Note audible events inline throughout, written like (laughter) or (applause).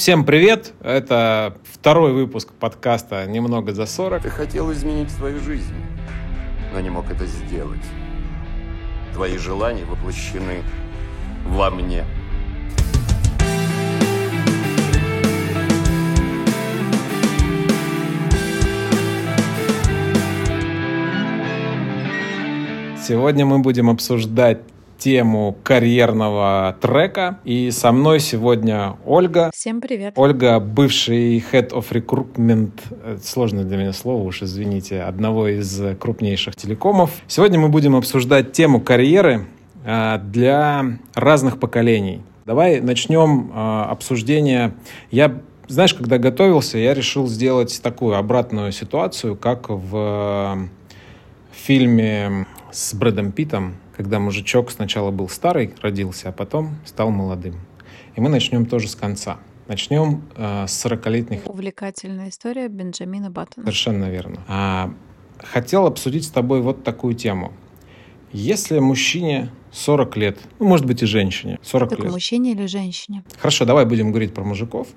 Всем привет! Это второй выпуск подкаста «Немного за 40». Ты хотел изменить свою жизнь, но не мог это сделать. Твои желания воплощены во мне. Сегодня мы будем обсуждать тему карьерного трека. И со мной сегодня Ольга. Всем привет. Ольга, бывший Head of Recruitment, э, сложное для меня слово, уж извините, одного из крупнейших телекомов. Сегодня мы будем обсуждать тему карьеры э, для разных поколений. Давай начнем э, обсуждение. Я знаешь, когда готовился, я решил сделать такую обратную ситуацию, как в фильме с Брэдом Питом когда мужичок сначала был старый, родился, а потом стал молодым. И мы начнем тоже с конца. Начнем э, с 40-летних... Увлекательная история Бенджамина Баттона. Совершенно верно. А, хотел обсудить с тобой вот такую тему. Если мужчине 40 лет, ну, может быть, и женщине 40 так лет. мужчине или женщине? Хорошо, давай будем говорить про мужиков,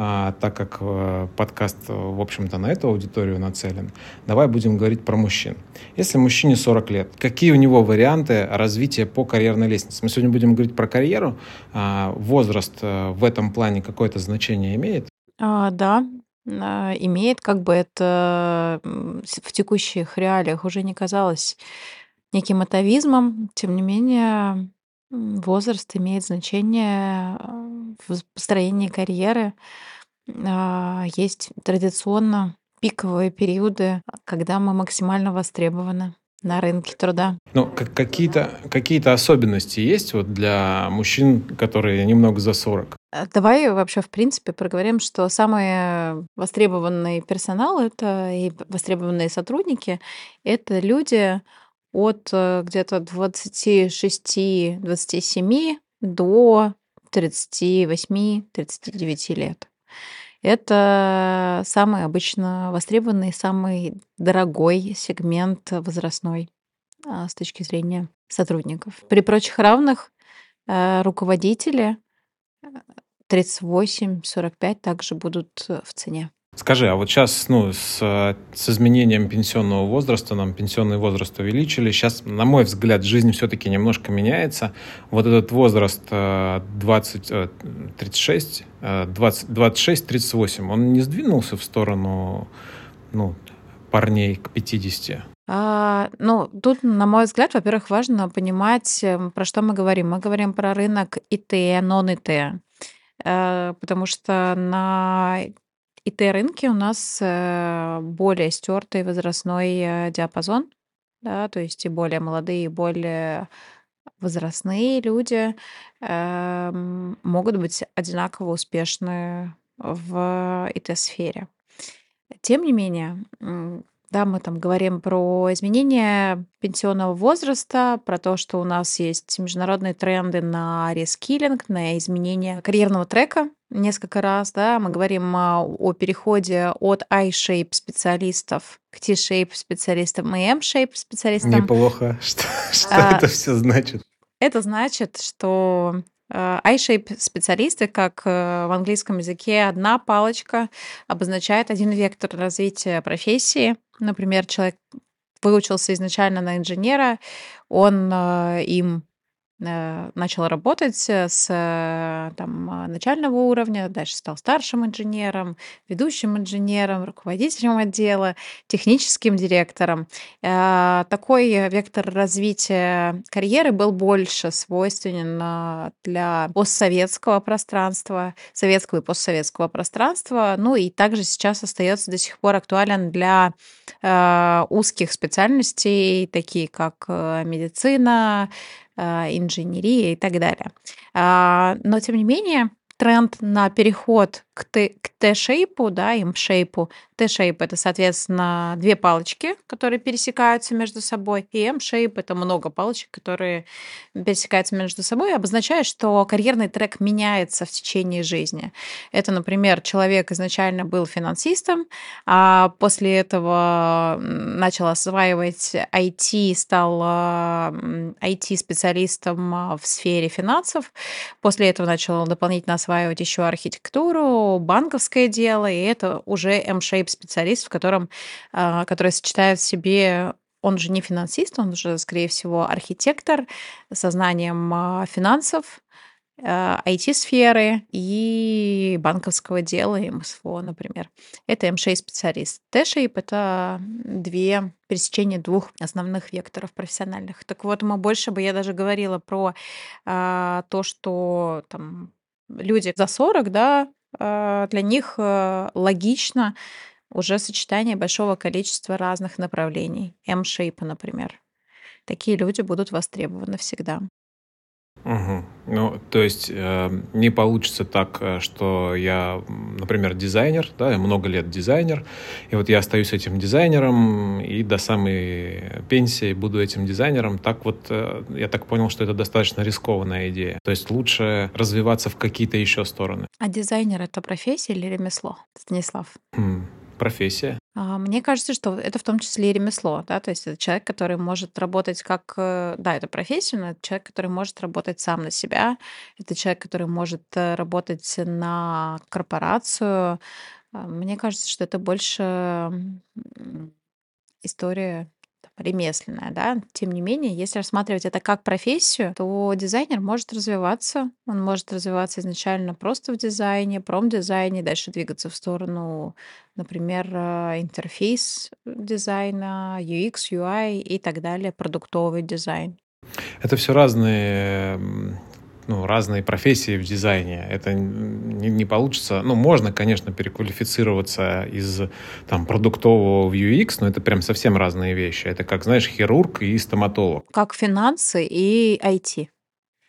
а, так как а, подкаст, в общем-то, на эту аудиторию нацелен. Давай будем говорить про мужчин. Если мужчине 40 лет, какие у него варианты развития по карьерной лестнице? Мы сегодня будем говорить про карьеру. А, возраст а, в этом плане какое-то значение имеет? А, да, имеет, как бы это в текущих реалиях уже не казалось неким атовизмом. Тем не менее, возраст имеет значение а, в построении карьеры. А, есть традиционно пиковые периоды, когда мы максимально востребованы на рынке труда. Ну, какие-то какие особенности есть вот для мужчин, которые немного за 40? Э, давай вообще, в принципе, проговорим, что самый востребованный персонал это и востребованные сотрудники — это люди, от э, где-то 26-27 до 38-39 лет. Это самый обычно востребованный, самый дорогой сегмент возрастной а, с точки зрения сотрудников. При прочих равных э, руководители 38-45 э, также будут в цене. Скажи, а вот сейчас, ну, с, с изменением пенсионного возраста, нам пенсионный возраст увеличили. Сейчас, на мой взгляд, жизнь все-таки немножко меняется. Вот этот возраст 20, 36, 20, 26-38, он не сдвинулся в сторону, ну, парней к 50? А, ну, тут, на мой взгляд, во-первых, важно понимать, про что мы говорим. Мы говорим про рынок ИТ, нон-ИТ. Э, потому что на ИТ-рынке у нас э, более стертый возрастной э, диапазон, да, то есть и более молодые, и более возрастные люди э, могут быть одинаково успешны в ИТ-сфере. Тем не менее, да, мы там говорим про изменение пенсионного возраста, про то, что у нас есть международные тренды на рескилинг, на изменение карьерного трека несколько раз, да, мы говорим а, о переходе от I-shape специалистов к T-shape специалистам и M-shape специалистам. Неплохо. (laughs) Что, что а, это все значит? Это значит, что I-shape специалисты, как э, в английском языке одна палочка обозначает один вектор развития профессии. Например, человек выучился изначально на инженера, он э, им начал работать э, с э, там, начального уровня, дальше стал старшим инженером, ведущим инженером, руководителем отдела, техническим директором. Такой вектор развития карьеры был больше свойственен для постсоветского пространства, советского и постсоветского пространства, ну и также сейчас остается до сих пор актуален для узких специальностей, такие как медицина, инженерия и так далее. А, но, тем не менее, тренд на переход к Т-шейпу, да, М-шейпу. Т-шейп — это, соответственно, две палочки, которые пересекаются между собой, и М-шейп — это много палочек, которые пересекаются между собой, обозначает, что карьерный трек меняется в течение жизни. Это, например, человек изначально был финансистом, а после этого начал осваивать IT, стал IT-специалистом а, в сфере финансов, после этого начал дополнительно осваивать еще архитектуру, банковское дело, и это уже M-shape специалист, в котором, а, который сочетает в себе он же не финансист, он же, скорее всего, архитектор со знанием а, финансов, IT-сферы э, и банковского дела, и МСФО, например. Это M6-специалист. T-shape — это две пересечения двух основных векторов профессиональных. Так вот, мы больше бы, я даже говорила про а, то, что там люди за 40, да, а, для них а, логично уже сочетание большого количества разных направлений. M-shape, например. Такие люди будут востребованы всегда. Угу. Ну, то есть э, не получится так, э, что я, например, дизайнер, да, я много лет дизайнер, и вот я остаюсь этим дизайнером и до самой пенсии буду этим дизайнером. Так вот, э, я так понял, что это достаточно рискованная идея. То есть лучше развиваться в какие-то еще стороны. А дизайнер это профессия или ремесло, Станислав? Хм профессия? А, мне кажется, что это в том числе и ремесло, да, то есть это человек, который может работать как, э, да, это профессия, но это человек, который может работать сам на себя, это человек, который может э, работать на корпорацию. А, мне кажется, что это больше история ремесленная, да. Тем не менее, если рассматривать это как профессию, то дизайнер может развиваться. Он может развиваться изначально просто в дизайне, промдизайне, дальше двигаться в сторону, например, э, интерфейс дизайна, UX, UI и так далее, продуктовый дизайн. Это все разные ну, разные профессии в дизайне. Это не, не получится. Ну, можно, конечно, переквалифицироваться из там, продуктового в UX, но это прям совсем разные вещи. Это как, знаешь, хирург и стоматолог. Как финансы и IT.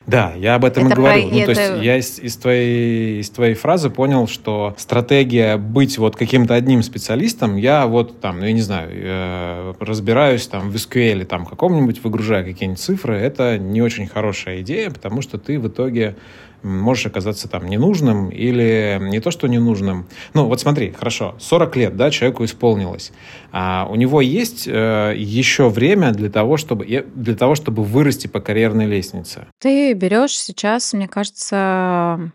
Да, я об этом это и говорю. Про... Ну, это... То есть я из, из, твоей, из твоей фразы понял, что стратегия быть вот каким-то одним специалистом, я вот там, ну, я не знаю, э, разбираюсь там в SQL, там каком-нибудь выгружаю какие-нибудь цифры, это не очень хорошая идея, потому что ты в итоге можешь оказаться там ненужным или не то, что ненужным. Ну, вот смотри, хорошо, 40 лет, да, человеку исполнилось. А у него есть э, еще время для того, чтобы, для того, чтобы вырасти по карьерной лестнице. Ты берешь сейчас, мне кажется,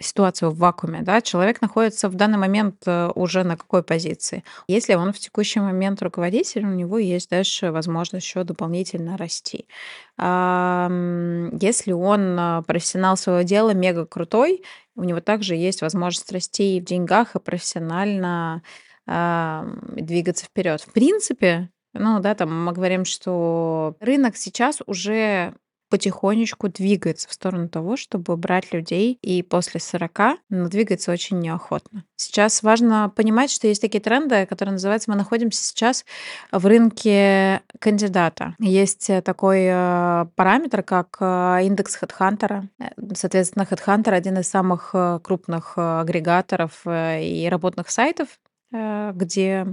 ситуацию в вакууме, да, человек находится в данный момент э, уже на какой позиции. Если он в текущий момент руководитель, у него есть дальше возможность еще дополнительно расти. Если он э, профессионал своего дела, мега крутой, у него также есть возможность расти и в деньгах, и профессионально двигаться вперед. В принципе, ну да, там мы говорим, что рынок сейчас уже потихонечку двигается в сторону того, чтобы брать людей и после 40, но двигается очень неохотно. Сейчас важно понимать, что есть такие тренды, которые называются, мы находимся сейчас в рынке кандидата. Есть такой э, параметр, как э, индекс HeadHunter. Соответственно, HeadHunter один из самых э, крупных агрегаторов и работных сайтов, где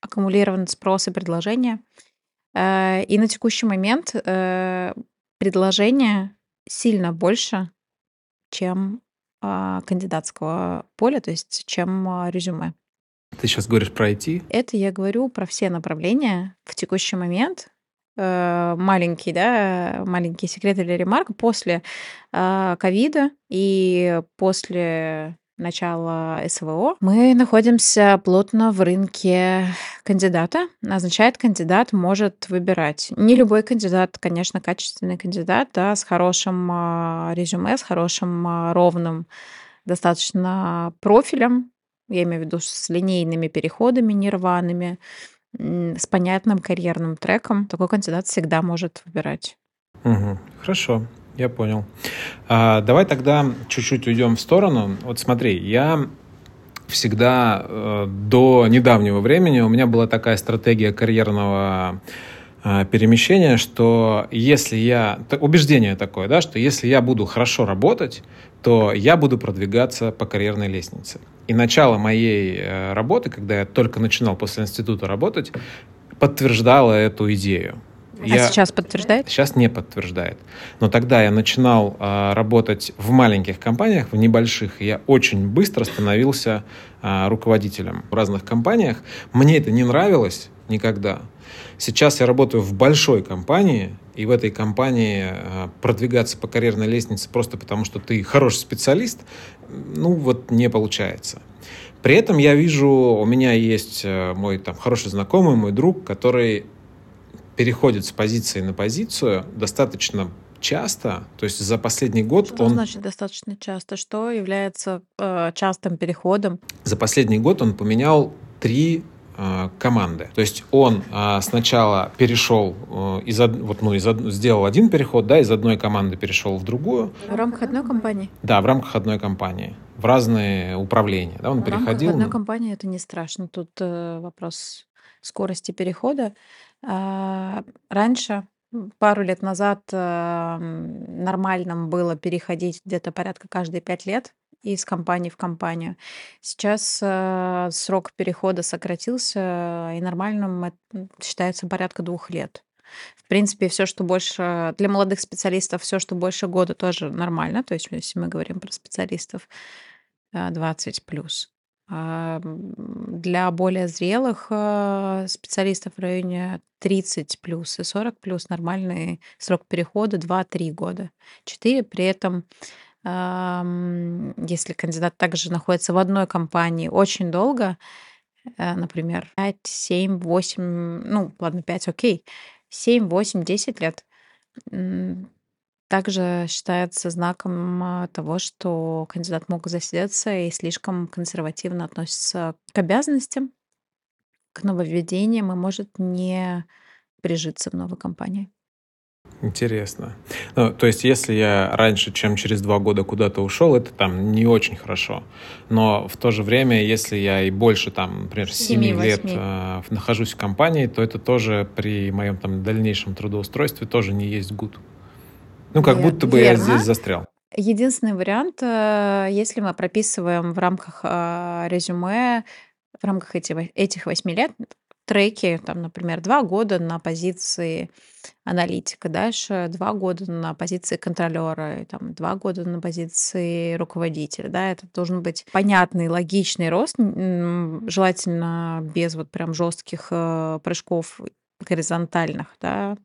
аккумулирован спрос и предложение. Э, и на текущий момент э, предложение сильно больше, чем а, кандидатского поля, то есть чем а, резюме. Ты сейчас говоришь про IT? Это я говорю про все направления в текущий момент. Э, маленький, да, маленький секрет или ремарка. После ковида и после начала СВО, мы находимся плотно в рынке кандидата. Означает, кандидат может выбирать. Не любой кандидат, конечно, качественный кандидат, да, с хорошим а, резюме, с хорошим а, ровным достаточно профилем, я имею в виду с линейными переходами нерваными, с понятным карьерным треком, такой кандидат всегда может выбирать. Угу. Хорошо. Я понял. А, давай тогда чуть-чуть уйдем в сторону. Вот смотри, я всегда э, до недавнего времени у меня была такая стратегия карьерного э, перемещения, что если я... Убеждение такое, да, что если я буду хорошо работать, то я буду продвигаться по карьерной лестнице. И начало моей э, работы, когда я только начинал после института работать, подтверждало эту идею. А я... сейчас подтверждает? Сейчас не подтверждает. Но тогда я начинал а, работать в маленьких компаниях, в небольших, и я очень быстро становился а, руководителем в разных компаниях. Мне это не нравилось никогда. Сейчас я работаю в большой компании, и в этой компании э, продвигаться по карьерной лестнице просто потому, что ты хороший специалист, ну вот не получается. При этом я вижу, у меня есть э, мой там хороший знакомый, мой друг, который переходит с позиции на позицию достаточно часто, то есть за последний год Что он... значит достаточно часто? Что является э, частым переходом? За последний год он поменял три э, команды. То есть он э, сначала перешел э, из од... вот ну из од... сделал один переход, да, из одной команды перешел в другую. В рамках одной компании? Да, в рамках одной компании в разные управления, да, он В переходил. рамках одной компании это не страшно. Тут э, вопрос скорости перехода. А, раньше, пару лет назад, нормальным было переходить где-то порядка каждые пять лет из компании в компанию. Сейчас э, срок перехода сократился, и нормальным считается порядка двух лет. В принципе, все, что больше для молодых специалистов, все, что больше года, тоже нормально. То есть, если мы говорим про специалистов э, 20 плюс. А, Для более зрелых э, специалистов в районе 30 плюс и 40 плюс нормальный срок перехода 2-3 года. 4 при этом ам, если кандидат также находится в одной компании очень долго, э, например, 5, 7, 8, ну, ладно, 5, окей, 7, 8, 10 лет, также считается знаком а, того, что кандидат мог засидеться и слишком консервативно относится к обязанностям, к нововведениям и может не прижиться в новой компании. Интересно. Ну, то есть, если я раньше, чем через два года куда-то ушел, это там не очень хорошо. Но в то же время, если я и больше, там, например, 7 Семи, лет восьми. э, нахожусь в компании, то это тоже при моем там дальнейшем трудоустройстве тоже не есть гуд. Ну, как Вер- будто бы я здесь застрял. Единственный вариант, э, если мы прописываем в рамках а, резюме, в рамках этих восьми лет треки, там, например, два года на позиции аналитика, дальше два года на позиции контролера, и там два года на позиции руководителя, да, это должен быть понятный, логичный рост, желательно без вот прям жестких э, прыжков горизонтальных, да,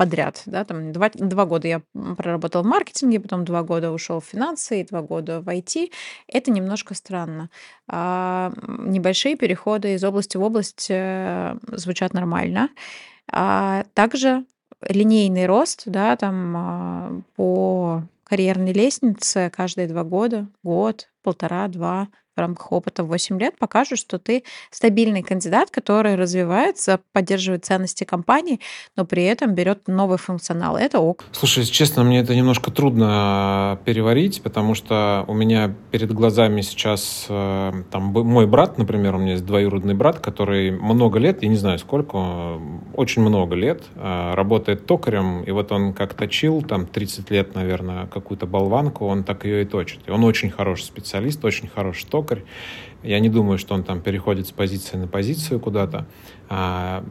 подряд, да, там два, два года я проработал в маркетинге, потом два года ушел в финансы и два года в IT. Это немножко странно. А, небольшие переходы из области в область э, звучат нормально. А также линейный рост, да, там а, по карьерной лестнице каждые два года, год, полтора, два рамках опыта 8 лет покажут, что ты стабильный кандидат, который развивается, поддерживает ценности компании, но при этом берет новый функционал. Это ок. Слушай, честно, мне это немножко трудно э, переварить, потому что у меня перед глазами сейчас э, там мой брат, например, у меня есть двоюродный брат, который много лет, я не знаю сколько, очень много лет э, работает токарем, и вот он как точил там 30 лет, наверное, какую-то болванку, он так ее и точит. И он очень хороший специалист, очень хороший токарь. Я не думаю, что он там переходит с позиции на позицию куда-то. А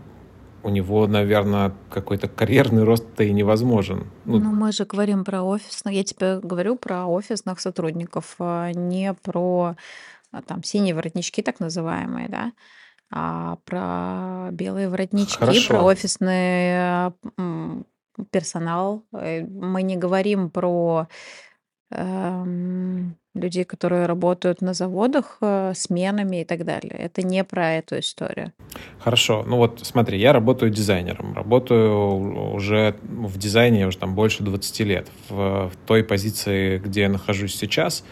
у него, наверное, какой-то карьерный рост-то и невозможен. Ну, Ну, мы же говорим про офисных. Я тебе говорю про офисных сотрудников, а не про а, там синие воротнички, так называемые, да, а про белые воротнички, Хорошо. про офисный персонал. Э, Мы не говорим про эм, людей, которые работают на заводах э, сменами и так далее. Это не про эту историю. Хорошо. Ну вот смотри, я работаю дизайнером. Работаю уже в дизайне уже там больше 20 лет. В, в той позиции, где я нахожусь сейчас,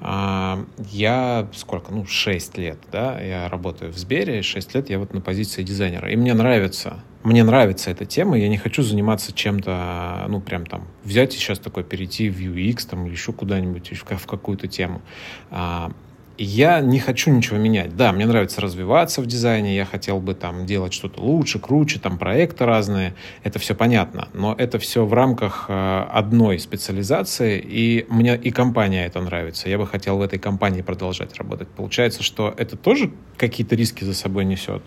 я сколько? Ну, 6 лет, да, я работаю в Сбере, 6 лет я вот на позиции дизайнера. И мне нравится, мне нравится эта тема, я не хочу заниматься чем-то, ну, прям там, взять и сейчас такой перейти в UX там или еще куда-нибудь, в ка- в какую-то тему. Я не хочу ничего менять. Да, мне нравится развиваться в дизайне, я хотел бы там делать что-то лучше, круче, там проекты разные, это все понятно, но это все в рамках э, одной специализации, и мне и компания это нравится. Я бы хотел в этой компании продолжать работать. Получается, что это тоже какие-то риски за собой несет.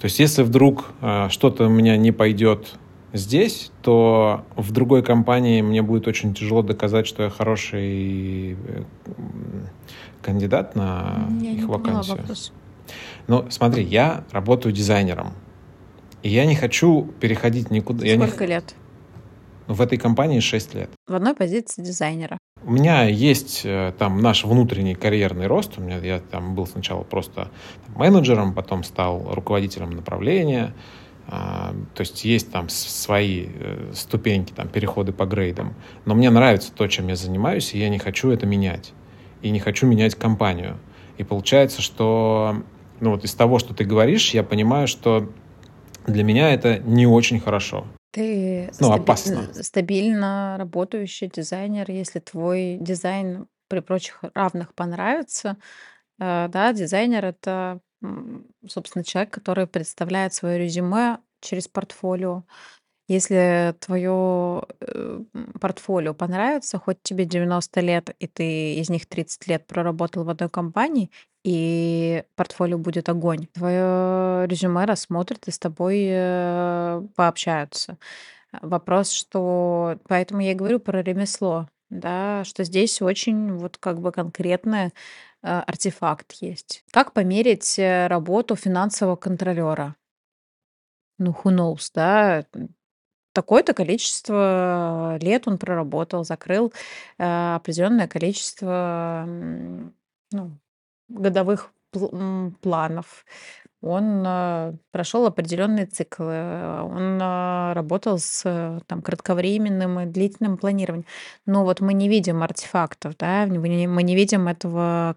То есть, если вдруг э, что-то у меня не пойдет здесь, то в другой компании мне будет очень тяжело доказать, что я хороший э, кандидат на Я их вакансию. вопрос. Ну, смотри, я работаю дизайнером. И я не хочу переходить никуда. Сколько не... лет? В этой компании 6 лет. В одной позиции дизайнера. У меня есть э, там наш внутренний карьерный рост. У меня я там был сначала просто менеджером, потом стал руководителем направления. А, то есть есть там свои э, ступеньки, там переходы по грейдам. Но мне нравится то, чем я занимаюсь, и я не хочу это менять. И не хочу менять компанию. И получается, что ну вот из того, что ты говоришь, я понимаю, что для меня это не очень хорошо. Ты ну, стаби- опасно. стабильно работающий дизайнер, если твой дизайн при прочих равных понравится, э, да, дизайнер это, собственно, человек, который представляет свое резюме через портфолио. Если твое э, портфолио понравится, хоть тебе 90 лет, и ты из них 30 лет проработал в одной компании, и портфолио будет огонь. Твое резюме рассмотрят и с тобой э, пообщаются. Вопрос, что... Поэтому я и говорю про ремесло, да, что здесь очень вот как бы конкретный э, артефакт есть. Как померить э, работу финансового контролера? Ну, who knows, да? Такое-то количество лет он проработал, закрыл э, определенное количество ну, годовых пл- планов. Он э, прошел определенные циклы, он э, работал с там, кратковременным и длительным планированием. Но вот мы не видим артефактов, да, мы не, мы не видим этого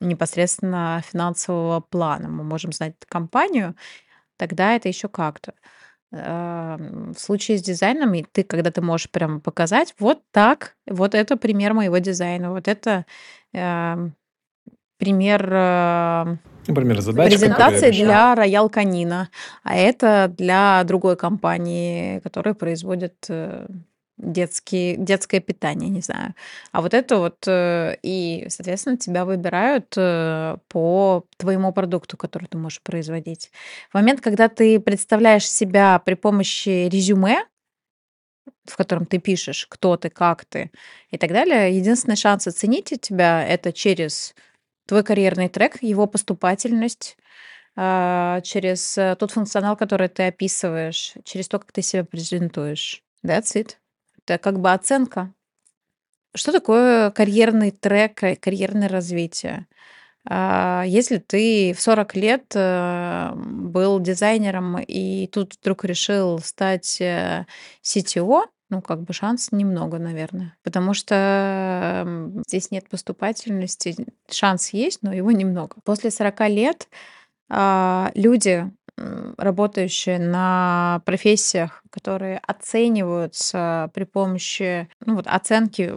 непосредственно финансового плана. Мы можем знать компанию, тогда это еще как-то в случае с дизайном, и ты, когда ты можешь прямо показать, вот так, вот это пример моего дизайна, вот это э, пример э, Например, задача, презентации для Роял Канина, а это для другой компании, которая производит э, детские, детское питание, не знаю. А вот это вот, э, и, соответственно, тебя выбирают э, по твоему продукту, который ты можешь производить. В момент, когда ты представляешь себя при помощи резюме, в котором ты пишешь, кто ты, как ты и так далее, единственный шанс оценить тебя это через твой карьерный трек, его поступательность, а, через э, тот функционал, который ты описываешь, через то, как ты себя презентуешь. That's it это как бы оценка. Что такое карьерный трек, э, карьерное развитие? А, если ты в 40 лет э, был дизайнером и тут вдруг решил стать CTO, э, ну, как бы шанс немного, наверное. Потому что здесь нет поступательности. Шанс есть, но его немного. После 40 лет а, люди, работающие на профессиях, которые оцениваются при помощи, ну вот оценки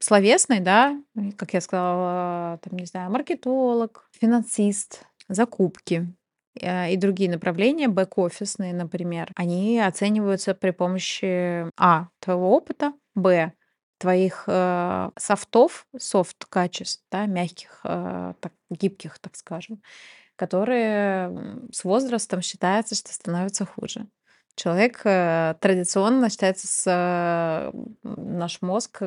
словесной, да, как я сказала, там, не знаю, маркетолог, финансист, закупки э, и другие направления, бэк-офисные, например, они оцениваются при помощи А, твоего опыта, Б, твоих э, софтов, софт-качеств, да, мягких, э, так, гибких, так скажем, которые с возрастом считается, что становятся хуже. Человек э, традиционно считается с наш мозг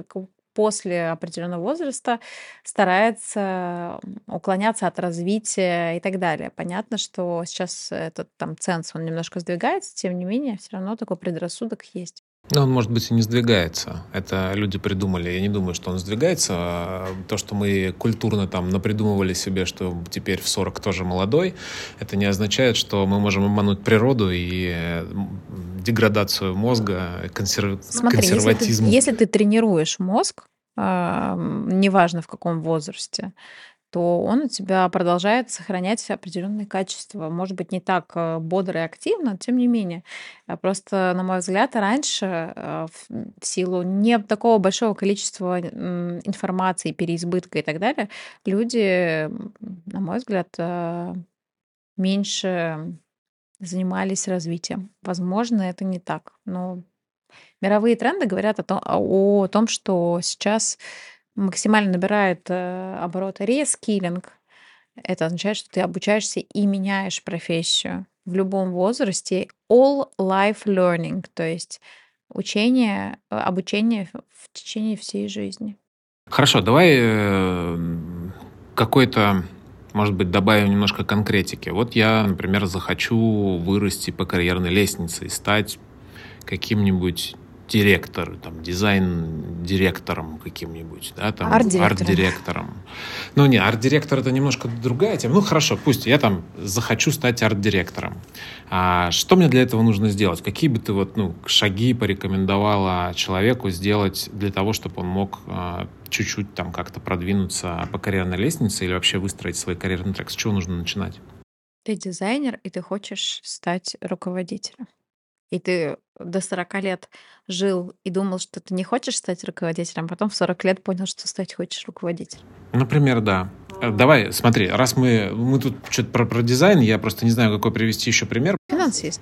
после определенного возраста старается уклоняться от развития и так далее. Понятно, что сейчас этот там ценз, он немножко сдвигается, тем не менее, все равно такой предрассудок есть. Но он, может быть, и не сдвигается. Это люди придумали. Я не думаю, что он сдвигается. А то, что мы культурно там напридумывали себе, что теперь в 40 тоже молодой, это не означает, что мы можем обмануть природу и деградацию мозга, консерв... Смотри, консерватизм. Если ты, если ты тренируешь мозг, э, неважно в каком возрасте, то он у тебя продолжает сохранять определенные качества. Может быть, не так э, бодро и активно, тем не менее. А просто, на мой взгляд, раньше э, в силу не такого большого количества информации, переизбытка и так далее, люди, на мой взгляд, э, меньше занимались развитием. Возможно, это не так, но мировые тренды говорят о том, о том что сейчас максимально набирает э, обороты рескилинг. Это означает, что ты обучаешься и меняешь профессию в любом возрасте. All life learning, то есть учение, э, обучение в течение всей жизни. Хорошо, давай э, какой-то может быть, добавим немножко конкретики. Вот я, например, захочу вырасти по карьерной лестнице и стать каким-нибудь директор, там, дизайн-директором каким-нибудь, да, там, арт-директором. Ну, не, арт-директор это немножко другая тема. Ну, хорошо, пусть я там захочу стать арт-директором. А что мне для этого нужно сделать? Какие бы ты вот, ну, шаги порекомендовала человеку сделать для того, чтобы он мог а, чуть-чуть там как-то продвинуться по карьерной лестнице или вообще выстроить свой карьерный трек? С чего нужно начинать? Ты дизайнер, и ты хочешь стать руководителем и ты до 40 лет жил и думал, что ты не хочешь стать руководителем, а потом в 40 лет понял, что стать хочешь руководителем. Например, да. Э, давай, смотри, раз мы, мы тут что-то про, про дизайн, я просто не знаю, какой привести еще пример. Финансист.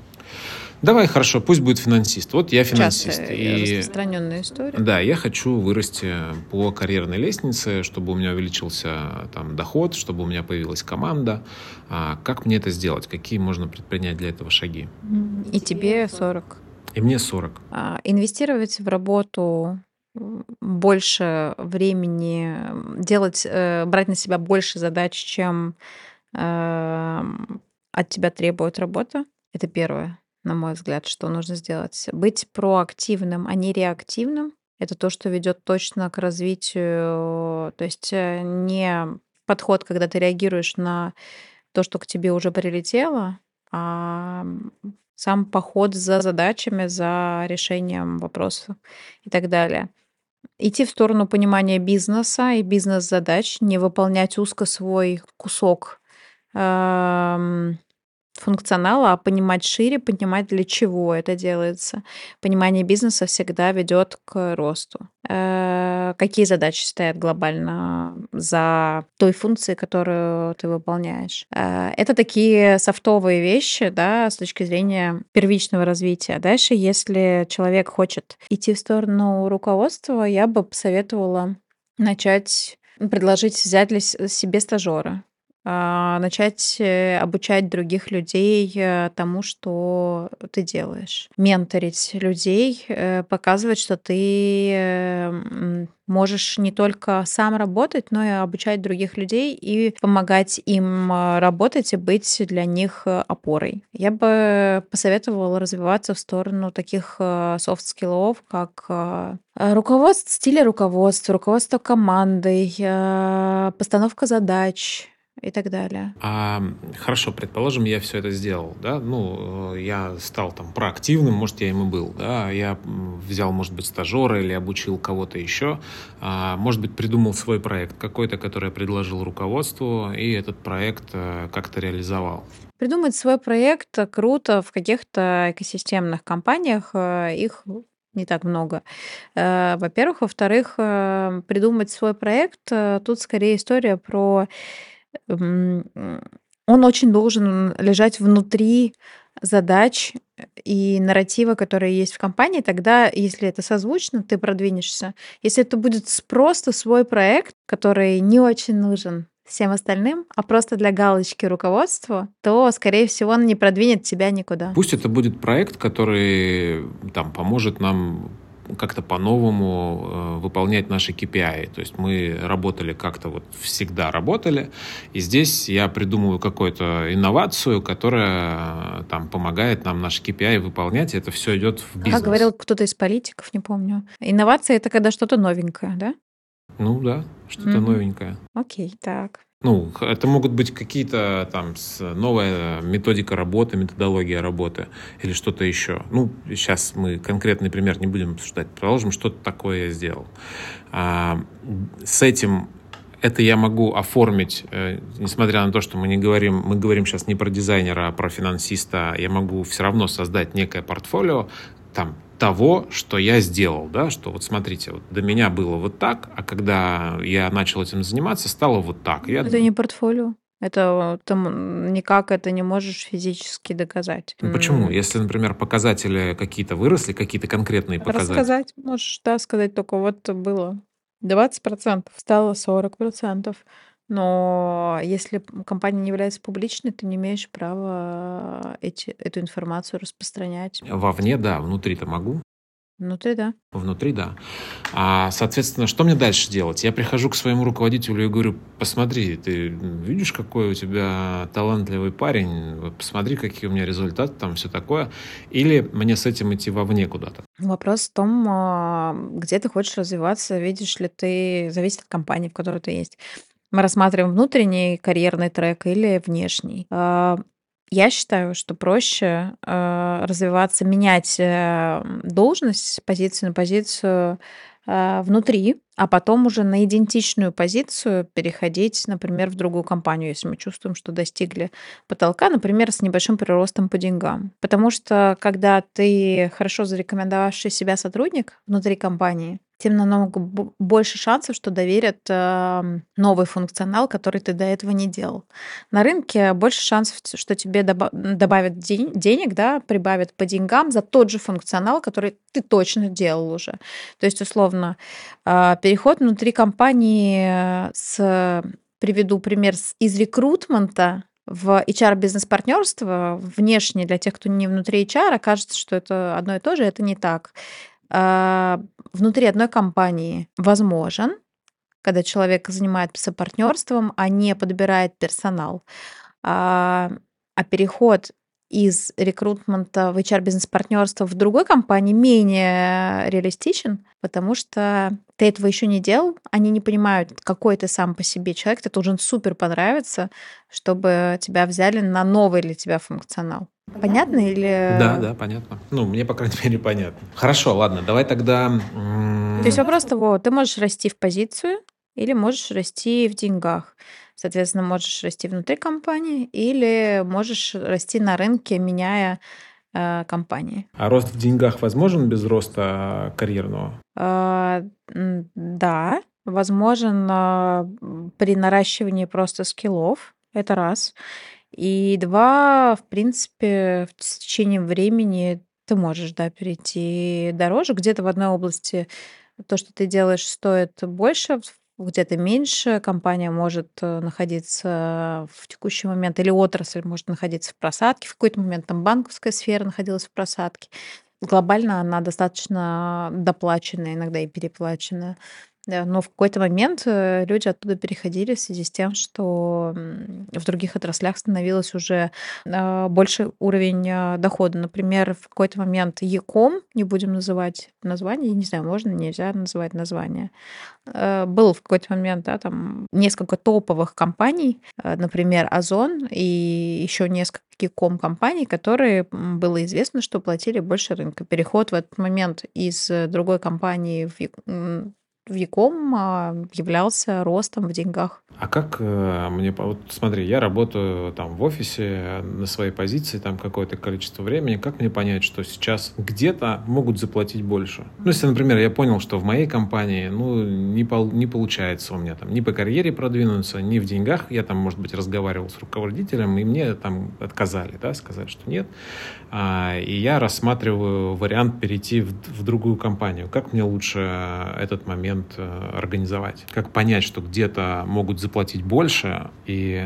Давай, хорошо, пусть будет финансист. Вот я финансист. Часто и... распространенная история. Да, я хочу вырасти по карьерной лестнице, чтобы у меня увеличился там доход, чтобы у меня появилась команда. А как мне это сделать? Какие можно предпринять для этого шаги? И тебе 40. И мне 40. А, инвестировать в работу больше времени, делать, э, брать на себя больше задач, чем э, от тебя требует работа. Это первое на мой взгляд, что нужно сделать. Быть проактивным, а не реактивным. Это то, что ведет точно к развитию, то есть э, не подход, когда ты реагируешь на то, что к тебе уже прилетело, а сам поход за задачами, за решением вопросов и так далее. Идти в сторону понимания бизнеса и бизнес-задач, не выполнять узко свой кусок эм, функционала, а понимать шире, понимать, для чего это делается. Понимание бизнеса всегда ведет к росту. Э, какие задачи стоят глобально за той функцией, которую ты выполняешь? Э, это такие софтовые вещи, да, с точки зрения первичного развития. Дальше, если человек хочет идти в сторону руководства, я бы посоветовала начать предложить взять для себе стажера. А, начать э, обучать других людей э, тому, что ты делаешь. Менторить людей, э, показывать, что ты можешь не только сам работать, но и обучать других людей и помогать им работать и быть для них опорой. Я бы посоветовала развиваться в сторону таких софт-скиллов, как руководство, стиля руководства, руководство командой, постановка задач, и так далее. А, хорошо, предположим, я все это сделал, да, ну, э, я стал там проактивным, может, я им и был, да, я взял, может быть, стажера или обучил кого-то еще, а, может быть, придумал свой проект какой-то, который я предложил руководству, и этот проект э, как-то реализовал. Придумать свой проект круто в каких-то экосистемных компаниях, э, их не так много. Во-первых. Во-вторых, придумать свой проект, тут скорее история про он очень должен лежать внутри задач и нарратива, которые есть в компании, тогда, если это созвучно, ты продвинешься. Если это будет просто свой проект, который не очень нужен всем остальным, а просто для галочки руководству, то, скорее всего, он не продвинет тебя никуда. Пусть это будет проект, который там поможет нам как-то по-новому э, выполнять наши KPI. То есть мы работали как-то вот всегда работали, и здесь я придумываю какую-то инновацию, которая э, там помогает нам наши KPI выполнять, и это все идет в бизнес. Как говорил кто-то из политиков, не помню. Инновация — это когда что-то новенькое, да? Ну да, что-то mm-hmm. новенькое. Окей, так. Ну, это могут быть какие-то там новая методика работы, методология работы или что-то еще. Ну, сейчас мы конкретный пример не будем обсуждать. Продолжим, что-то такое я сделал. А, с этим это я могу оформить, э, несмотря на то, что мы не говорим, мы говорим сейчас не про дизайнера, а про финансиста, я могу все равно создать некое портфолио, там того, что я сделал, да, что вот смотрите, вот до меня было вот так, а когда я начал этим заниматься, стало вот так. Я... Это не портфолио. Это там никак это не можешь физически доказать. Ну, почему? Если, например, показатели какие-то выросли, какие-то конкретные показатели. Рассказать можешь, да, сказать только вот было 20%, стало 40%. Но если компания не является публичной, ты не имеешь права эти, эту информацию распространять. Вовне, да, внутри-то могу. Внутри, да. Внутри, да. А, соответственно, что мне дальше делать? Я прихожу к своему руководителю и говорю, посмотри, ты видишь, какой у тебя талантливый парень, посмотри, какие у меня результаты, там все такое. Или мне с этим идти вовне куда-то? Вопрос в том, а, где ты хочешь развиваться, видишь ли ты, зависит от компании, в которой ты есть. Мы рассматриваем внутренний карьерный трек или внешний. А, я считаю, что проще э, развиваться, менять э, должность с позиции на позицию э, внутри, а потом уже на идентичную позицию переходить, например, в другую компанию, если мы чувствуем, что достигли потолка, например, с небольшим приростом по деньгам. Потому что когда ты хорошо зарекомендовавший себя сотрудник внутри компании, тем намного больше шансов, что доверят э, новый функционал, который ты до этого не делал. На рынке больше шансов, что тебе добавят день, денег, да, прибавят по деньгам за тот же функционал, который ты точно делал уже. То есть, условно, э, переход внутри компании с, приведу пример, из рекрутмента в HR-бизнес-партнерство внешне для тех, кто не внутри HR, кажется, что это одно и то же, это не так. А, внутри одной компании возможен, когда человек занимается партнерством, а не подбирает персонал. А, а переход из рекрутмента в HR-бизнес-партнерство в другой компании менее реалистичен, потому что ты этого еще не делал, они не понимают, какой ты сам по себе человек, ты должен супер понравиться, чтобы тебя взяли на новый для тебя функционал. Понятно или... Да, да, понятно. Ну, мне, по крайней мере, понятно. Хорошо, ладно, давай тогда... То есть вопрос того, ты можешь расти в позицию или можешь расти в деньгах. Соответственно, можешь расти внутри компании или можешь расти на рынке, меняя э, компании. А рост в деньгах возможен без роста карьерного? Э, да, возможен э, при наращивании просто скиллов. Это раз. И два, в принципе, в течение времени ты можешь, да, перейти дороже. Где-то в одной области то, что ты делаешь, стоит больше, где-то меньше. Компания может э, находиться в текущий момент, или отрасль может находиться в просадке. В какой-то момент там банковская сфера находилась в просадке. Глобально она достаточно доплаченная, иногда и переплаченная. Да, но в какой-то момент э, люди оттуда переходили в связи с тем, что в других отраслях становилось уже а, больше уровень а, дохода. Например, в какой-то момент Яком, не будем называть название, не знаю, можно, нельзя называть название, э, был в какой-то момент, да, там несколько топовых компаний, э, например, Озон и еще несколько ком компаний, которые было известно, что платили больше рынка. Переход в этот момент из другой компании в в Яком а, являлся ростом в деньгах. А как э, мне... Вот смотри, я работаю там в офисе на своей позиции там какое-то количество времени. Как мне понять, что сейчас где-то могут заплатить больше? Ну, если, например, я понял, что в моей компании ну, не, пол, не получается у меня там ни по карьере продвинуться, ни в деньгах. Я там, может быть, разговаривал с руководителем, и мне там отказали, да, сказали, что нет. А, и я рассматриваю вариант перейти в, в другую компанию. Как мне лучше этот момент э, организовать? Как понять, что где-то могут заплатить больше и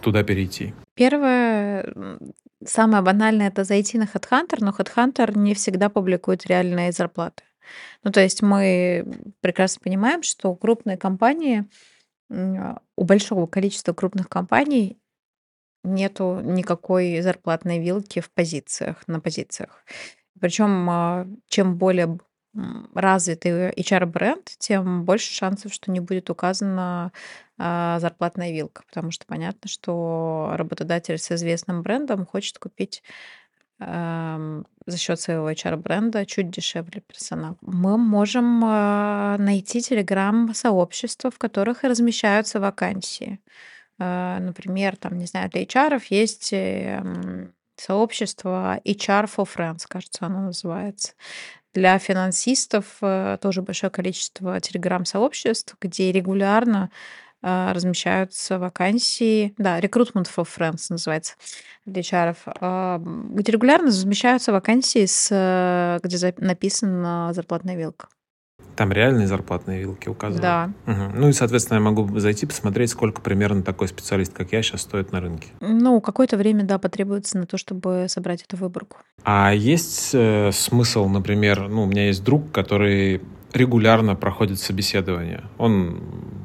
туда перейти? Первое, самое банальное, это зайти на HeadHunter, но HeadHunter не всегда публикует реальные зарплаты. Ну, то есть мы прекрасно понимаем, что крупные компании, у большого количества крупных компаний нету никакой зарплатной вилки в позициях, на позициях. Причем а, чем более развитый HR-бренд, тем больше шансов, что не будет указана а, зарплатная вилка, потому что понятно, что работодатель с известным брендом хочет купить за счет своего HR-бренда чуть дешевле персонал. Мы можем а, найти телеграм-сообщества, в которых размещаются вакансии. А, например, там, не знаю, для HR есть эм, сообщество HR for Friends, кажется, оно называется. Для финансистов э, тоже большое количество телеграм-сообществ, где регулярно а, размещаются вакансии, да, Recruitment for Friends называется для HR, а, где регулярно размещаются вакансии, с, э, где написана зарплатная вилка. Там реальные зарплатные вилки указаны? Да. Угу. Ну и, соответственно, я могу зайти посмотреть, сколько примерно такой специалист, как я, сейчас стоит на рынке. Ну, какое-то время, да, потребуется на то, чтобы собрать эту выборку. А есть э, смысл, например, ну, у меня есть друг, который регулярно проходит собеседование. Он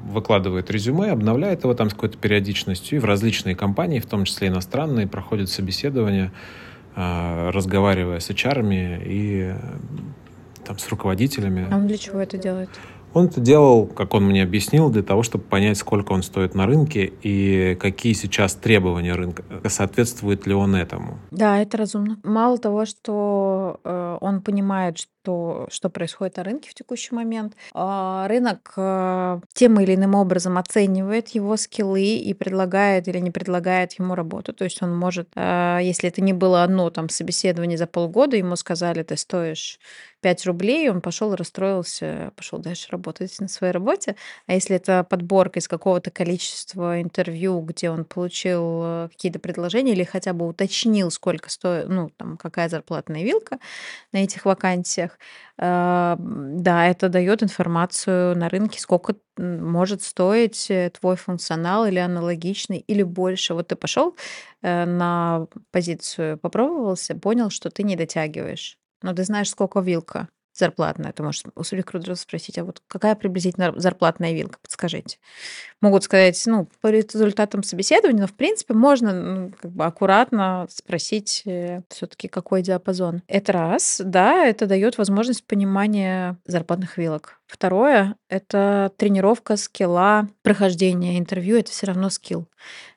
выкладывает резюме, обновляет его там с какой-то периодичностью, и в различные компании, в том числе иностранные, проходят собеседования, э, разговаривая с HR и там, с руководителями. А он для чего это делает? Он это делал, как он мне объяснил, для того, чтобы понять, сколько он стоит на рынке и какие сейчас требования рынка, соответствует ли он этому. Да, это разумно. Мало того, что э, он понимает, что, что происходит на рынке в текущий момент, э, рынок э, тем или иным образом оценивает его скиллы и предлагает или не предлагает ему работу. То есть он может, э, если это не было одно там собеседование за полгода, ему сказали, ты стоишь 5 рублей, он пошел расстроился, пошел дальше работать на своей работе. А если это подборка из какого-то количества интервью, где он получил э, какие-то предложения или хотя бы уточнил, сколько стоит, ну, там, какая зарплатная вилка на этих вакансиях, э, да, это дает информацию на рынке, сколько может стоить э, твой функционал или аналогичный, или больше. Вот ты пошел на позицию, попробовался, понял, что ты не дотягиваешь. Но ты знаешь, сколько вилка зарплатная. Ты можешь у рекрутера спросить, а вот какая приблизительно зарплатная вилка, подскажите. Могут сказать, ну, по результатам собеседования, но, в принципе, можно ну, как бы аккуратно спросить э, все таки какой диапазон. Это раз, да, это дает возможность понимания зарплатных вилок. Второе — это тренировка скилла, прохождение интервью — это все равно скилл.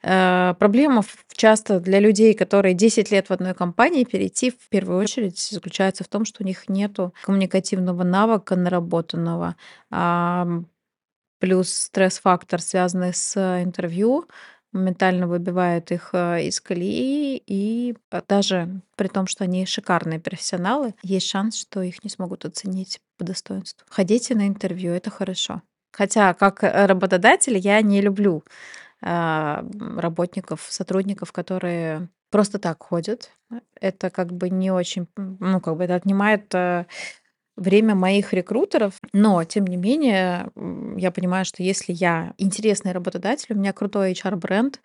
Э, проблема часто для людей, которые 10 лет в одной компании, перейти в первую очередь заключается в том, что у них нет коммуникативного навыка наработанного, плюс стресс-фактор, связанный с интервью, моментально выбивает их э, из колеи, и даже при том, что они шикарные профессионалы, есть шанс, что их не смогут оценить по достоинству. Ходите на интервью, это хорошо. Хотя, как э, работодатель, я не люблю а, работников, сотрудников, которые просто так ходят. Это как бы не очень, ну, как бы это отнимает э, время моих рекрутеров, но, тем не менее, я понимаю, что если я интересный работодатель, у меня крутой HR-бренд,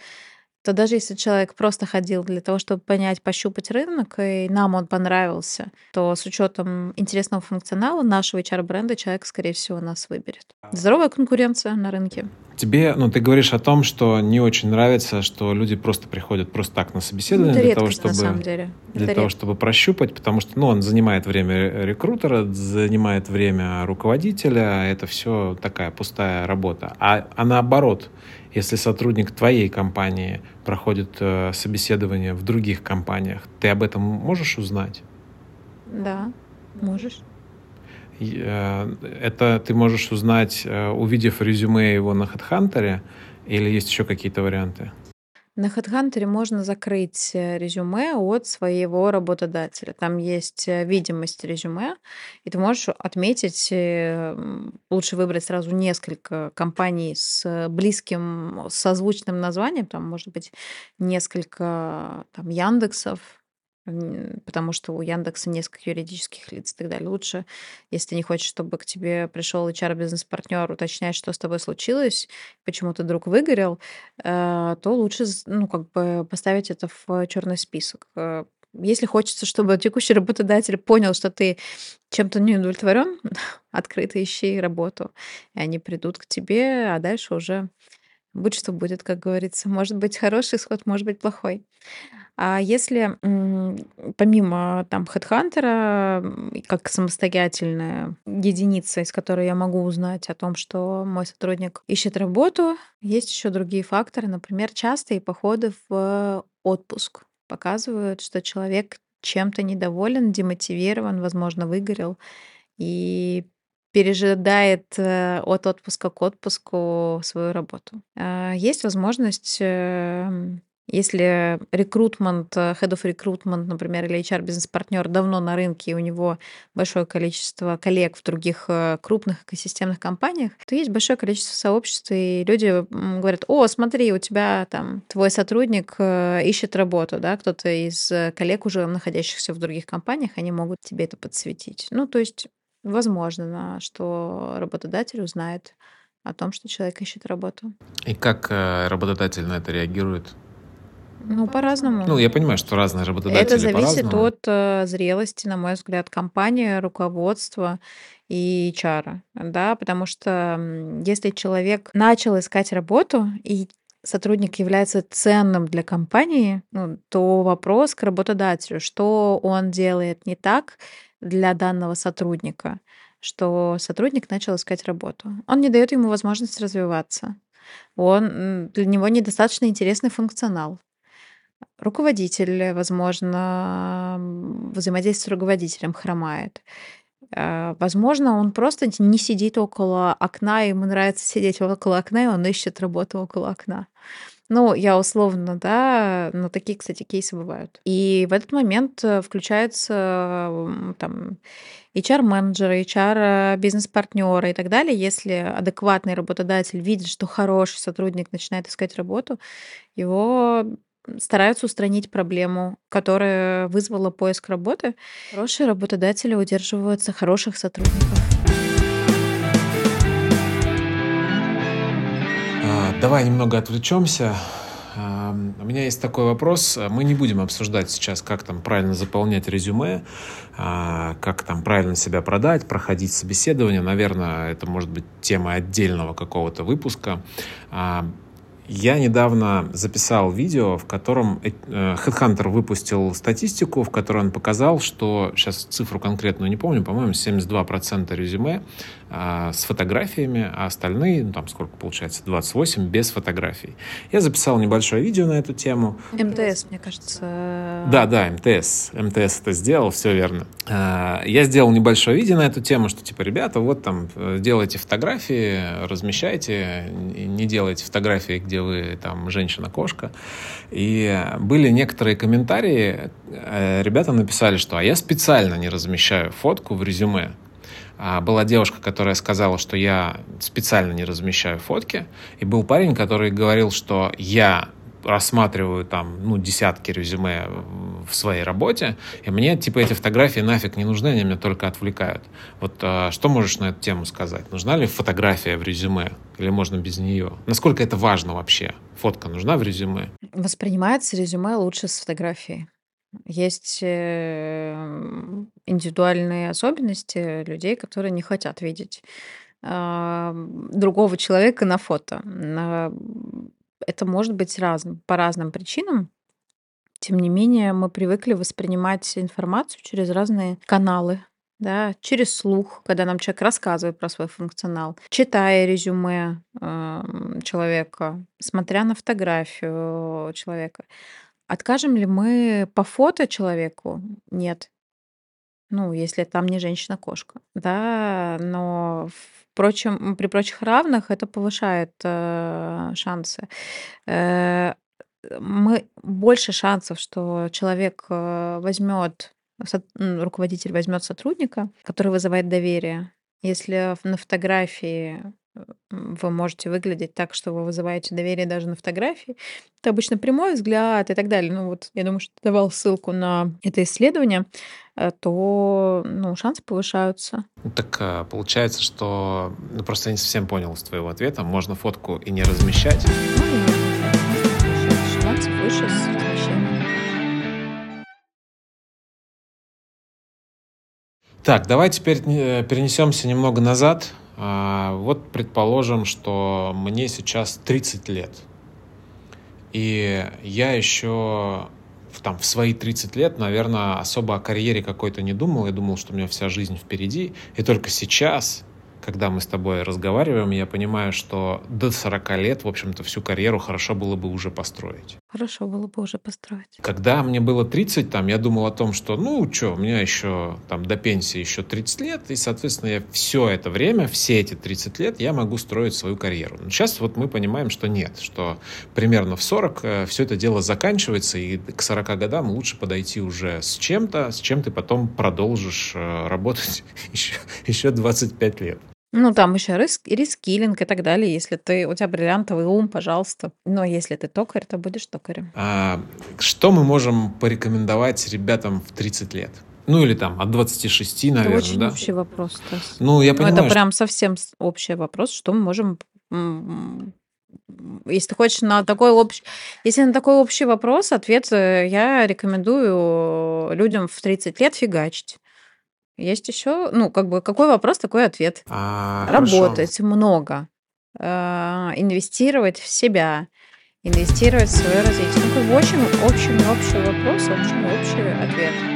то даже если человек просто ходил для того, чтобы понять, пощупать рынок, и нам он понравился, то с учетом интересного функционала нашего HR-бренда человек, скорее всего, нас выберет. Здоровая конкуренция на рынке. Тебе, ну, ты говоришь о том, что не очень нравится, что люди просто приходят просто так на собеседование Это для того, чтобы на самом деле. для Это того, чтобы прощупать, потому что, ну, он занимает время рекрутера, занимает время руководителя, это все такая пустая работа. А, а наоборот, если сотрудник твоей компании проходит э, собеседование в других компаниях, ты об этом можешь узнать? Да, можешь. И, э, Это ты можешь узнать, э, увидев резюме его на HeadHunter, или есть еще какие-то варианты? На HeadHunter можно закрыть э, резюме от своего работодателя. Там есть э, видимость резюме, и ты можешь отметить, э, лучше выбрать сразу несколько компаний с близким, созвучным названием, там может быть несколько там, Яндексов, потому что у Яндекса несколько юридических лиц и так далее. Лучше, если ты не хочешь, чтобы к тебе пришел HR-бизнес-партнер уточнять, что с тобой случилось, почему ты вдруг выгорел, э, то лучше ну, как бы поставить это в черный список. Э, Если хочется, чтобы текущий работодатель понял, что ты чем-то не удовлетворен, (laughs) открыто ищи работу, и они придут к тебе, а дальше уже будь что будет, как говорится. Может быть хороший исход, может быть плохой. А если помимо там хедхантера, как самостоятельная единица, из которой я могу узнать о том, что мой сотрудник ищет работу, есть еще другие факторы, например, частые походы в отпуск показывают, что человек чем-то недоволен, демотивирован, возможно, выгорел и пережидает э, от отпуска к отпуску свою работу. А, Есть возможность эм, если рекрутмент, э, head of recruitment, например, или HR-бизнес-партнер давно на рынке, и у него большое количество коллег в других э, крупных экосистемных компаниях, то есть большое количество сообществ, и люди говорят, о, смотри, у тебя там твой сотрудник э, ищет работу, да, кто-то из коллег, уже находящихся в других компаниях, они могут тебе это подсветить. Ну, то есть возможно, что работодатель узнает о том, что человек ищет работу. И как работодатель на это реагирует? Ну, по-разному. Ну, я понимаю, что разные работодатели Это зависит от э, зрелости, на мой взгляд, компании, руководства и HR, да, потому что если человек начал искать работу и сотрудник является ценным для компании, ну, то вопрос к работодателю, что он делает не так для данного сотрудника, что сотрудник начал искать работу. Он не дает ему возможность развиваться. Он, для него недостаточно интересный функционал. Руководитель, возможно, взаимодействие с руководителем хромает. Э, Возможно, он просто не сидит около окна, ему нравится сидеть около окна, и он ищет работу около окна. Ну, я условно, да, но такие, кстати, кейсы бывают. И в этот момент э, включаются там HR-менеджеры, HR-бизнес-партнеры и так далее. Если адекватный работодатель видит, что хороший сотрудник начинает искать работу, его стараются устранить проблему, которая вызвала поиск работы. Хорошие работодатели удерживаются хороших сотрудников. А, Давай немного отвлечемся. А, У меня есть такой вопрос. Мы не будем обсуждать сейчас, как там правильно заполнять резюме, а, как там правильно себя продать, проходить собеседование. Наверное, это может быть тема отдельного какого-то выпуска. Я недавно записал видео, в котором э, Headhunter выпустил статистику, в которой он показал, что, сейчас цифру конкретную не помню, по-моему, 72% резюме а, с фотографиями, а остальные, ну там сколько получается, 28 без фотографий. Я записал небольшое видео на эту тему. МТС, мне кажется. Да, да, МТС. МТС это сделал, все верно. А, Я сделал небольшое видео на эту тему, что типа, ребята, вот там э, делайте фотографии, размещайте, не делайте фотографии, где вы там женщина-кошка. И были некоторые комментарии, э, ребята написали, что а я специально не размещаю фотку в резюме. А, Была девушка, которая сказала, что я специально не размещаю фотки, и был парень, который говорил, что я рассматриваю там, ну, десятки резюме в своей работе, и мне, типа, эти фотографии нафиг не нужны, они меня только отвлекают. Вот а, что можешь на эту тему сказать? Нужна ли фотография в резюме? Или можно без нее? Насколько это важно вообще? Фотка нужна в резюме? Воспринимается резюме лучше с фотографией. Есть э, индивидуальные особенности людей, которые не хотят видеть а, другого человека на фото. Это может быть разным, по разным причинам. Тем не менее, мы привыкли воспринимать информацию через разные каналы, да, через слух, когда нам человек рассказывает про свой функционал, читая резюме эм, человека, смотря на фотографию человека. Откажем ли мы по фото человеку? Нет. Ну, если там не женщина-кошка. Да, но впрочем, при прочих равных это повышает э, шансы. Э, мы больше шансов, что человек возьмет, руководитель возьмет сотрудника, который вызывает доверие. Если на фотографии э, вы можете выглядеть так, что вы вызываете доверие даже на фотографии, это обычно прямой взгляд и так далее. Ну вот я думаю, что ты давал ссылку на это исследование, э, то ну, шансы повышаются. Так а, получается, что... Ну, просто я не совсем понял из твоего ответа. Можно фотку и не размещать. Ну, шансы выше с размещением. Так, давай теперь э, перенесемся немного назад. А, Вот предположим, что мне сейчас 30 лет. И я еще в, там, в свои 30 лет, наверное, особо о карьере какой-то не думал. Я думал, что у меня вся жизнь впереди. И только сейчас, когда мы с тобой разговариваем, я понимаю, что до 40 лет, в общем-то, всю карьеру хорошо было бы уже построить. Хорошо было бы уже построить. Когда мне было 30, там, я думал о том, что, ну, что, у меня еще там до пенсии еще 30 лет, и, соответственно, я все это время, все эти 30 лет я могу строить свою карьеру. Но сейчас вот мы понимаем, что нет, что примерно в 40 все это дело заканчивается, и к 40 годам лучше подойти уже с чем-то, с чем ты потом продолжишь э, работать еще, еще 25 лет. Ну, там еще рис- рискилинг и так далее. Если ты, у тебя бриллиантовый ум, пожалуйста. Но если ты токарь, то будешь токарем. А, что мы можем порекомендовать ребятам в 30 лет? Ну, или там от 26, наверное, это очень да? общий вопрос, Стас. Ну, я Ну, понимаю, это что- прям совсем общий вопрос, что мы можем... Если ты хочешь на такой общий... Если на такой общий вопрос, ответ э, я рекомендую людям в 30 лет фигачить. Есть еще, ну, как бы, какой вопрос, такой ответ. А, хорошо. Работать много, э, инвестировать в себя, инвестировать в свое развитие. Такой очень общий, общий вопрос, очень общий ответ.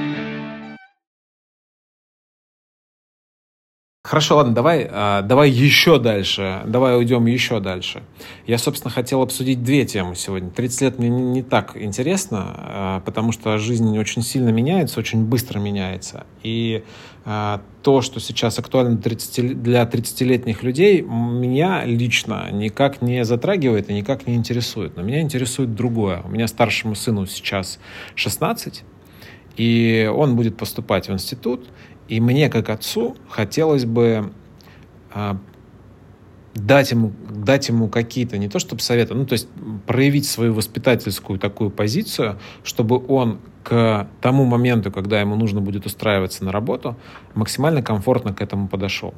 Хорошо, ладно, давай, а, давай еще дальше, давай уйдем еще дальше. Я, собственно, хотел обсудить две темы сегодня. 30 лет мне не, так интересно, а, потому что жизнь очень сильно меняется, очень быстро меняется. И а, то, что сейчас актуально для 30 для 30-летних людей, меня лично никак не затрагивает и никак не интересует. Но меня интересует другое. У меня старшему сыну сейчас 16, и он будет поступать в институт, и мне, как отцу, хотелось бы а, дать ему, дать ему какие-то, не то чтобы советы, ну, то есть проявить свою воспитательскую такую позицию, чтобы он к тому моменту, когда ему нужно будет устраиваться на работу, максимально комфортно к этому подошел.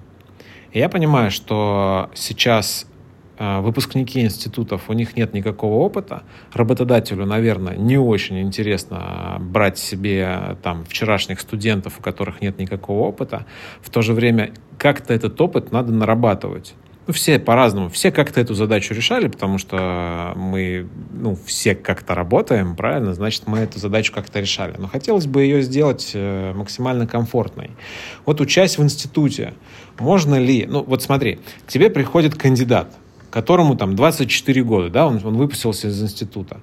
И я понимаю, что сейчас выпускники институтов, у них нет никакого опыта. Работодателю, наверное, не очень интересно брать себе там вчерашних студентов, у которых нет никакого опыта. В то же время как-то этот опыт надо нарабатывать. Ну, все по-разному. Все как-то эту задачу решали, потому что мы, ну, все как-то работаем, правильно? Значит, мы эту задачу как-то решали. Но хотелось бы ее сделать э, максимально комфортной. Вот учась в институте, можно ли... Ну, вот смотри, к тебе приходит кандидат, которому там 24 года, да, он, он выпустился из института.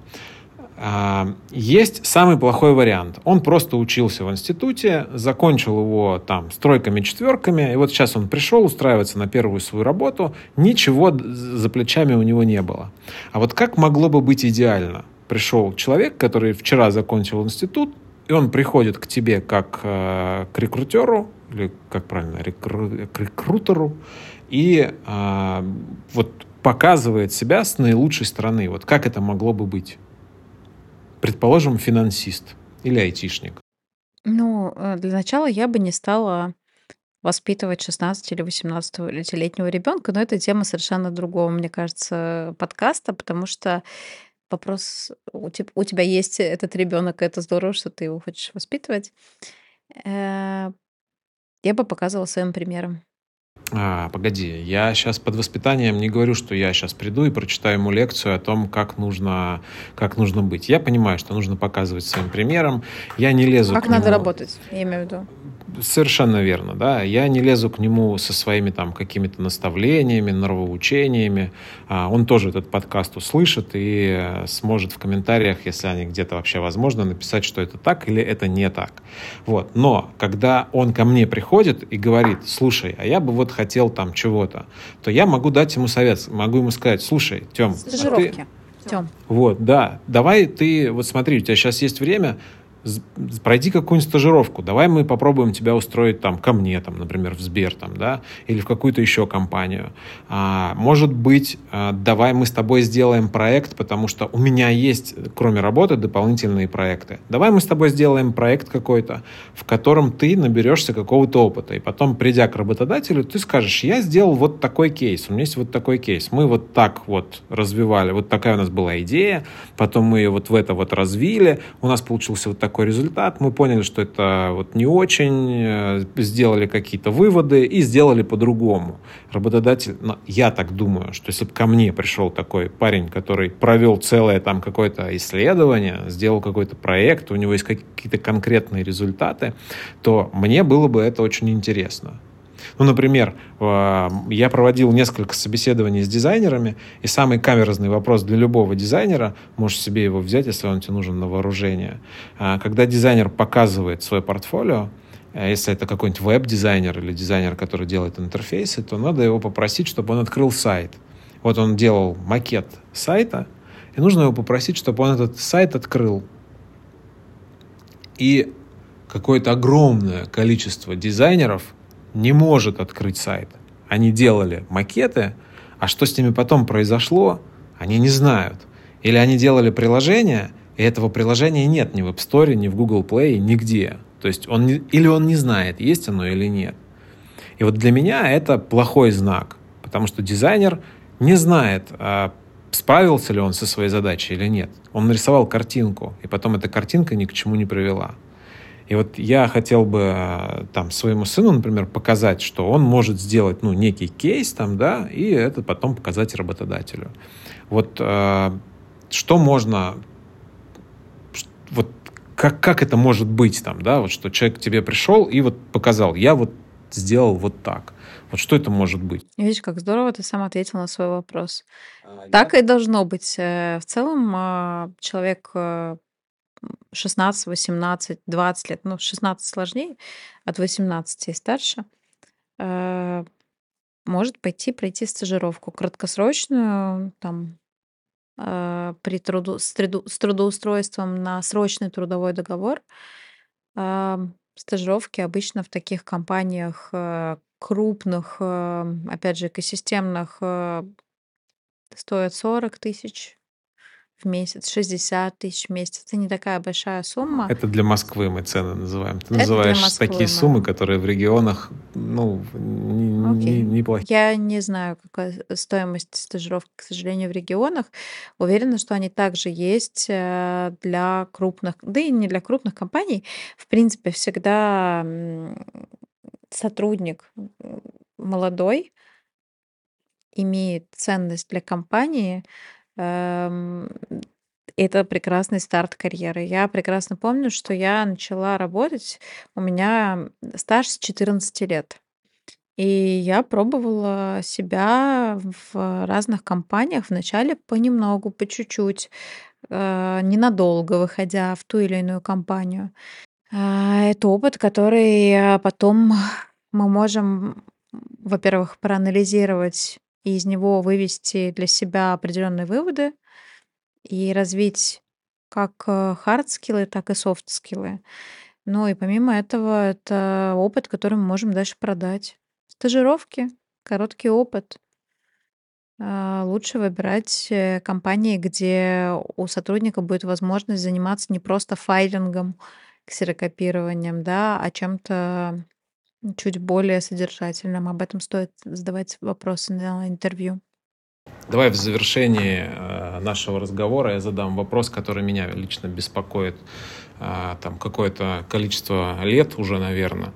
А, Есть самый плохой вариант. Он просто учился в институте, закончил его там с тройками, четверками, и вот сейчас он пришел устраиваться на первую свою работу, ничего за плечами у него не было. А вот как могло бы быть идеально? Пришел человек, который вчера закончил институт, и он приходит к тебе как э, к рекрутеру, или как правильно, рекру- к рекрутеру, и а, вот показывает себя с наилучшей стороны. Вот как это могло бы быть? Предположим, финансист или айтишник. Ну, э, для начала я бы не стала воспитывать 16 или 18-летнего ребенка, но это тема совершенно другого, мне кажется, подкаста, потому что вопрос, у теб- у тебя есть этот ребенок, и это здорово, что ты его хочешь воспитывать. Э, Я бы показывала своим примером. А, погоди, я сейчас под воспитанием не говорю, что я сейчас приду и прочитаю ему лекцию о том, как нужно, как нужно быть. Я понимаю, что нужно показывать своим примером. Я не лезу Как к надо нему- работать, я имею в виду. Совершенно верно, да. Я не лезу к нему со своими там какими-то наставлениями, нравоучениями. А, Он тоже этот подкаст услышит и э, сможет в комментариях, если они где-то вообще возможно, написать, что это так или это не так. Вот. Но когда он ко мне приходит и говорит, слушай, а я бы вот хотел там чего-то, то я могу дать ему совет, могу ему сказать, слушай, Тем, Стажировки. Тем. вот, да. Давай ты, вот смотри, у тебя сейчас есть время, пройди какую-нибудь стажировку. Давай мы попробуем тебя устроить там ко мне, там, например, в Сбер, там, да, или в какую-то еще компанию. А, может быть, а, давай мы с тобой сделаем проект, потому что у меня есть, кроме работы, дополнительные проекты. Давай мы с тобой сделаем проект какой-то, в котором ты наберешься какого-то опыта. И потом, придя к работодателю, ты скажешь, я сделал вот такой кейс, у меня есть вот такой кейс. Мы вот так вот развивали, вот такая у нас была идея, потом мы ее вот в это вот развили, у нас получился вот такой результат, мы поняли, что это вот не очень, э, сделали какие-то выводы и сделали по-другому. Работодатель, ну, я так думаю, что если бы ко мне пришел такой парень, который провел целое там какое-то исследование, сделал какой-то проект, у него есть какие-то конкретные результаты, то мне было бы это очень интересно. Ну, например, э, я проводил несколько собеседований с дизайнерами, и самый камерный вопрос для любого дизайнера, можешь себе его взять, если он тебе нужен на вооружение, А, когда дизайнер показывает свое портфолио, э, если это какой-нибудь веб-дизайнер или дизайнер, который делает интерфейсы, то надо его попросить, чтобы он открыл сайт. Вот он делал макет сайта, и нужно его попросить, чтобы он этот сайт открыл. И какое-то огромное количество дизайнеров не может открыть сайт. Они делали макеты, а что с ними потом произошло, они не знают. Или они делали приложение, и этого приложения нет ни в App Store, ни в Google Play, нигде. То есть он не, или он не знает, есть оно или нет. И вот для меня это плохой знак, потому что дизайнер не знает, а справился ли он со своей задачей или нет. Он нарисовал картинку, и потом эта картинка ни к чему не привела. И вот я хотел бы э, там своему сыну, например, показать, что он может сделать ну, некий кейс там, да, и это потом показать работодателю. Вот э, что можно, вот как, как это может быть там, да, вот что человек к тебе пришел и вот показал, я вот сделал вот так. Вот что это может быть? Видишь, как здорово ты сам ответил на свой вопрос. А, так я... и должно быть. Э, в целом э, человек 16, 18, 20 лет, ну, 16 сложнее, от 18 и старше, э, может пойти пройти стажировку краткосрочную, там, э, при труду, с, труду, с трудоустройством на срочный трудовой договор. Э, стажировки обычно в таких компаниях крупных, опять же, экосистемных стоят 40 тысяч в месяц, 60 тысяч в месяц. Это не такая большая сумма. Это для Москвы мы цены называем. Ты Это называешь Москвы, такие мы. суммы, которые в регионах, ну, не, неплохие. Я не знаю, какая стоимость стажировки, к сожалению, в регионах. Уверена, что они также есть э, для крупных, да и не для крупных компаний. В принципе, всегда сотрудник молодой имеет ценность для компании, это прекрасный старт карьеры. Я прекрасно помню, что я начала работать, у меня стаж с 14 лет. И я пробовала себя в разных компаниях вначале понемногу, по чуть-чуть, э, ненадолго выходя в ту или иную компанию. А, это опыт, который потом мы можем, во-первых, проанализировать и из него вывести для себя определенные выводы и развить как хард-скиллы, так и софт-скиллы. Ну и помимо этого, это опыт, который мы можем дальше продать. Стажировки, короткий опыт. А, лучше выбирать э, компании, где у сотрудника будет возможность заниматься не просто файлингом, ксерокопированием, да, а чем-то чуть более содержательным. Об этом стоит задавать вопросы на интервью. Давай в завершении э, нашего разговора я задам вопрос, который меня лично беспокоит э, там какое-то количество лет уже, наверное.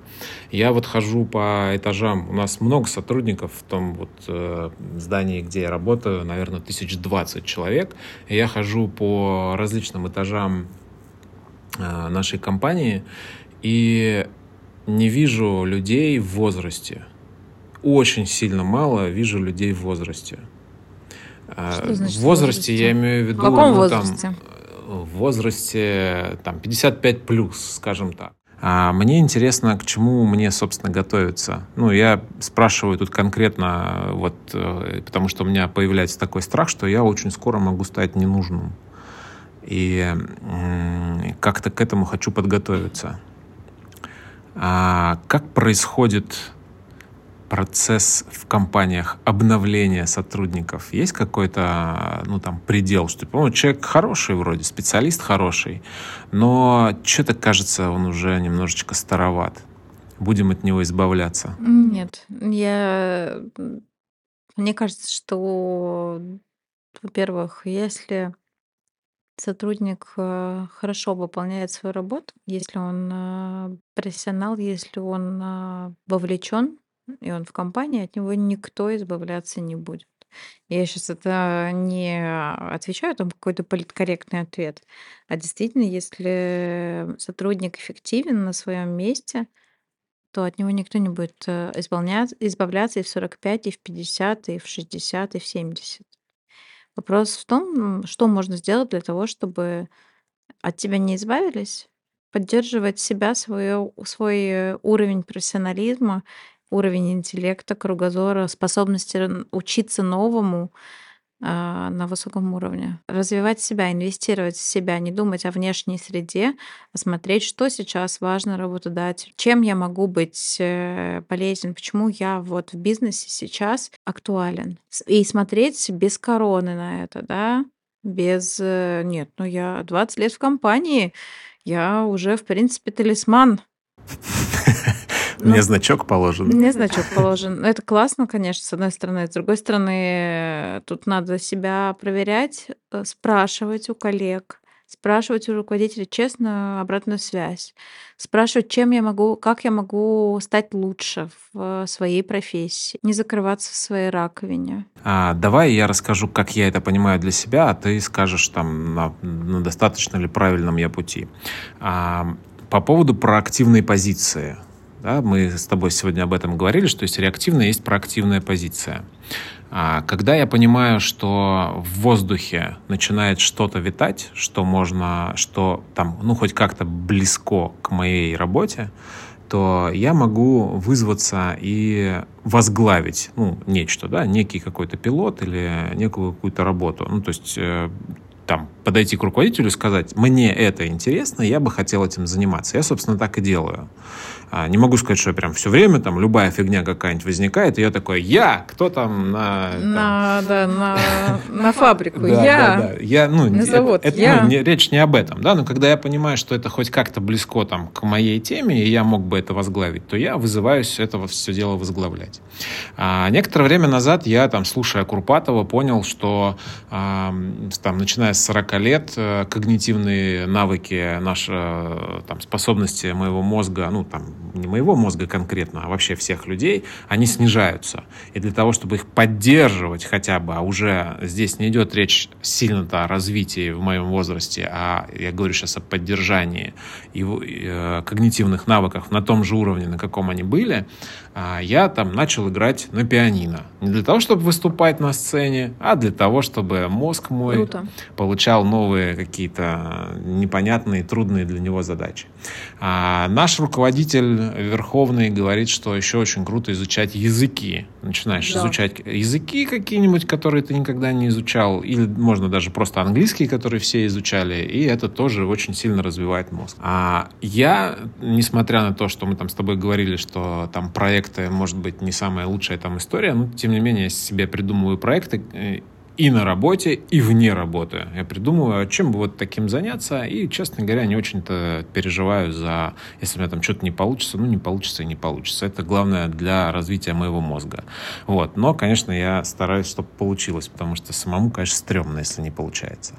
Я вот хожу по этажам, у нас много сотрудников в том вот э, здании, где я работаю, наверное, тысяч двадцать человек. И я хожу по различным этажам нашей компании, и не вижу людей в возрасте. Очень сильно мало вижу людей в возрасте. А, Что значит в возрасте, я имею в виду... В каком ну, возрасте? Там, в возрасте там, 55 плюс, скажем так. А мне интересно, к чему мне, собственно, готовиться. Ну, я спрашиваю тут конкретно, вот, э, потому что у меня появляется такой страх, что я очень скоро могу стать ненужным. И как-то к этому хочу подготовиться. А как происходит процесс в компаниях обновления сотрудников? Есть какой-то, ну, там, предел, что, ну, человек хороший вроде, специалист хороший, но что-то кажется, он уже немножечко староват. Будем от него избавляться? Нет, я... Мне кажется, что, во-первых, если сотрудник э, хорошо выполняет свою работу, если он э, профессионал, если он э, вовлечен, и он в компании, от него никто избавляться не будет. Я сейчас это не отвечаю там какой-то политкорректный ответ, а действительно, если сотрудник эффективен на своем месте, то от него никто не будет избавляться, избавляться и в 45, и в 50, и в 60, и в 70. Вопрос в том, что можно сделать для того, чтобы от тебя не избавились, поддерживать себя, свое, свой уровень профессионализма, уровень интеллекта, кругозора, способности учиться новому, на высоком уровне. Развивать себя, инвестировать в себя, не думать о внешней среде, а смотреть, что сейчас важно работодателю, чем я могу быть э, полезен, почему я вот в бизнесе сейчас актуален. И смотреть без короны на это, да, без... Э, нет, ну я 20 лет в компании, я уже, в принципе, талисман Мне ну, значок положен. Мне значок положен. Это классно, конечно, с одной стороны. С другой стороны, тут надо себя проверять, э, спрашивать у коллег, спрашивать у руководителя честно обратную связь, спрашивать, чем я могу, как я могу стать лучше в своей профессии, не закрываться в своей раковине. А, давай я расскажу, как я это понимаю для себя, а ты скажешь там, на, на достаточно ли правильном я пути. А, по поводу проактивной позиции. Да, мы с тобой сегодня об этом говорили, что есть реактивная, есть проактивная позиция. А когда я понимаю, что в воздухе начинает что-то витать, что можно, что там, ну, хоть как-то близко к моей работе, то я могу вызваться и возглавить, ну, нечто, да, некий какой-то пилот или некую какую-то работу. Ну, то есть э, там подойти к руководителю и сказать, мне это интересно, я бы хотел этим заниматься. Я, собственно, так и делаю. А, не могу сказать, что я прям все время, там, любая фигня какая-нибудь возникает, и я такой, я, кто там на... На, там... да, на, на фабрику, я, я, ну, на завод, это, я. Ну, речь не об этом, да, но когда я понимаю, что это хоть как-то близко там к моей теме, и я мог бы это возглавить, то я вызываюсь это все дело возглавлять. А некоторое время назад я, там, слушая Курпатова, понял, что там, начиная с 40 лет, э, когнитивные навыки, наши э, там, способности моего мозга, ну, там, не моего мозга конкретно, а вообще всех людей, они снижаются. И для того, чтобы их поддерживать хотя бы, а уже здесь не идет речь сильно-то о развитии в моем возрасте, а я говорю сейчас о поддержании его, э, когнитивных навыков на том же уровне, на каком они были, э, я там начал играть на пианино. Не для того, чтобы выступать на сцене, а для того, чтобы мозг мой Круто. получал новые какие-то непонятные, трудные для него задачи. А наш руководитель Верховный говорит, что еще очень круто изучать языки. Начинаешь да. изучать языки какие-нибудь, которые ты никогда не изучал, или можно даже просто английский, который все изучали, и это тоже очень сильно развивает мозг. А я, несмотря на то, что мы там с тобой говорили, что там проекты, может быть, не самая лучшая там история, но тем не менее я себе придумываю проекты, э, и на работе, и вне работы. Я придумываю, а чем бы вот таким заняться, и, честно говоря, не очень-то переживаю за, если у меня там что-то не получится, ну, не получится и не получится. Это главное для развития моего мозга. Вот. Но, конечно, я стараюсь, чтобы получилось, потому что самому, конечно, стрёмно, если не получается.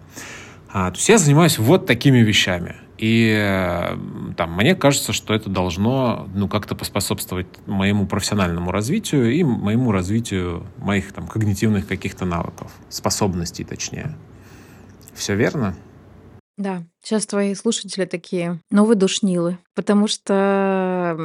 А, то есть я занимаюсь вот такими вещами. И там, мне кажется, что это должно ну, как-то поспособствовать моему профессиональному развитию и моему развитию моих там, когнитивных каких-то навыков, способностей точнее. Все верно? Да, сейчас твои слушатели такие, ну вы душнилы, потому что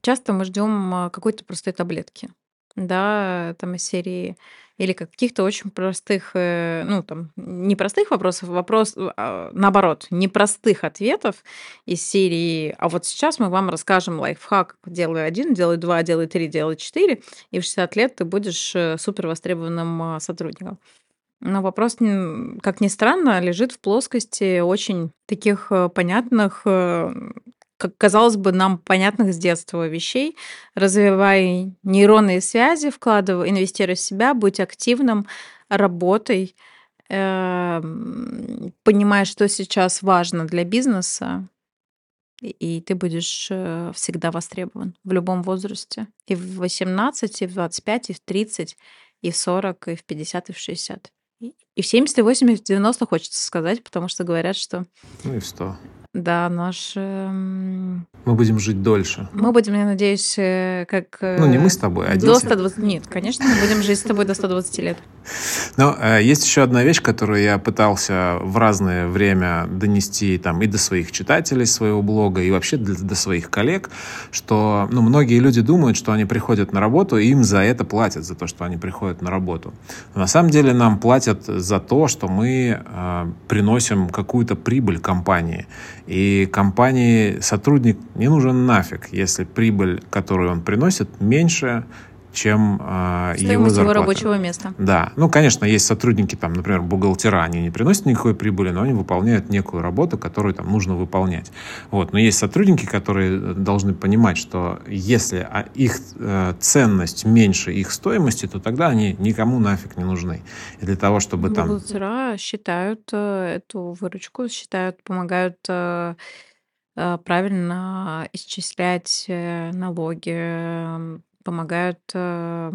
часто мы ждем а, какой-то простой таблетки, да, там из серии или каких-то очень простых, э, ну, там, непростых вопросов, вопрос, а, наоборот, непростых ответов из серии «А вот сейчас мы вам расскажем лайфхак, делай один, делай два, делай три, делай четыре, и в 60 лет ты будешь э, супер востребованным а, сотрудником». Но вопрос, как ни странно, лежит в плоскости очень таких э, понятных как казалось бы, нам понятных с детства вещей. Развивай нейронные связи, вкладывай, инвестируй в себя, будь активным, работай, эм, понимая, что сейчас важно для бизнеса, и ты будешь э, всегда востребован в любом возрасте. И в 18, и в 25, и в 30, и в 40, и в 50, и в 60. И в 70, и 80, и в 90 хочется сказать, потому что говорят, что... Ну и в 100. Да, наш... Эм, мы будем жить дольше. Мы будем, я надеюсь, э, как... Ну, не мы с тобой, а До 120... Нет, конечно, мы будем жить с тобой до 120 лет. Но э, есть еще одна вещь, которую я пытался в разное время донести там и до своих читателей своего блога, и вообще до, до своих коллег, что ну, многие люди думают, что они приходят на работу, и им за это платят, за то, что они приходят на работу. Но на самом деле нам платят за то, что мы э, приносим какую-то прибыль компании. И компании сотрудник не нужен нафиг, если прибыль, которую он приносит, меньше, чем э, его зарплата. его рабочего места. Да. Ну, конечно, есть сотрудники, там, например, бухгалтера, они не приносят никакой прибыли, но они выполняют некую работу, которую там нужно выполнять. Вот. Но есть сотрудники, которые должны понимать, что если а, их э, ценность меньше их стоимости, то тогда они никому нафиг не нужны. И для того, чтобы там... Бухгалтера считают э, эту выручку, считают, помогают э, э, правильно исчислять э, налоги, помогают э,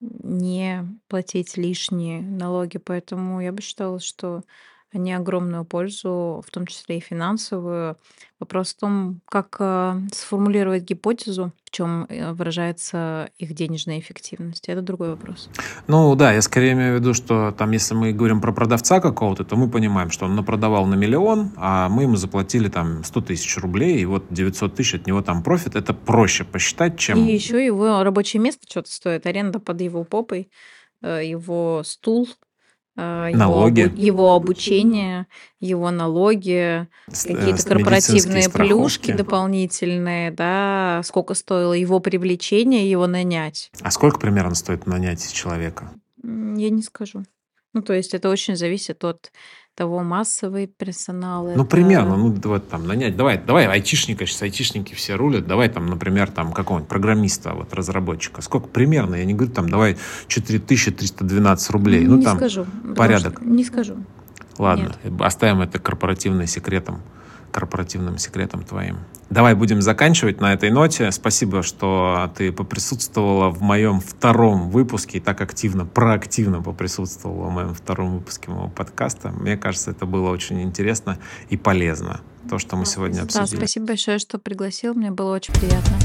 не платить лишние налоги. Поэтому я бы считала, что они огромную пользу, в том числе и финансовую. Вопрос в том, как э, сформулировать гипотезу, в чем выражается их денежная эффективность. Это другой вопрос. Ну да, я скорее имею в виду, что там, если мы говорим про продавца какого-то, то мы понимаем, что он напродавал на миллион, а мы ему заплатили там 100 тысяч рублей, и вот 900 тысяч от него там профит. Это проще посчитать, чем... И еще его рабочее место что-то стоит, аренда под его попой, э, его стул, а, его, налоги. его обучение, его налоги, С- какие-то корпоративные плюшки страховки. дополнительные, да, сколько стоило его привлечение, его нанять. А сколько примерно стоит нанять человека? Я не скажу. Ну, то есть это очень зависит от того, массовый персонал Ну, это. примерно, ну, вот там нанять. Давай, давай айтишника, сейчас айтишники все рулят. Давай там, например, там какого-нибудь программиста, вот разработчика. Сколько примерно? Я не говорю там, давай 4312 рублей. Ну, не там, скажу. порядок. Не скажу. ладно, оставим это корпоративным секретом, корпоративным секретом твоим. Давай будем заканчивать на этой ноте. Спасибо, что ты поприсутствовала в моем втором выпуске и так активно, проактивно поприсутствовала в моем втором выпуске моего подкаста. Мне кажется, это было очень интересно и полезно. То, что мы сегодня Да, обсудили. спасибо большое, что пригласил. Мне было очень приятно.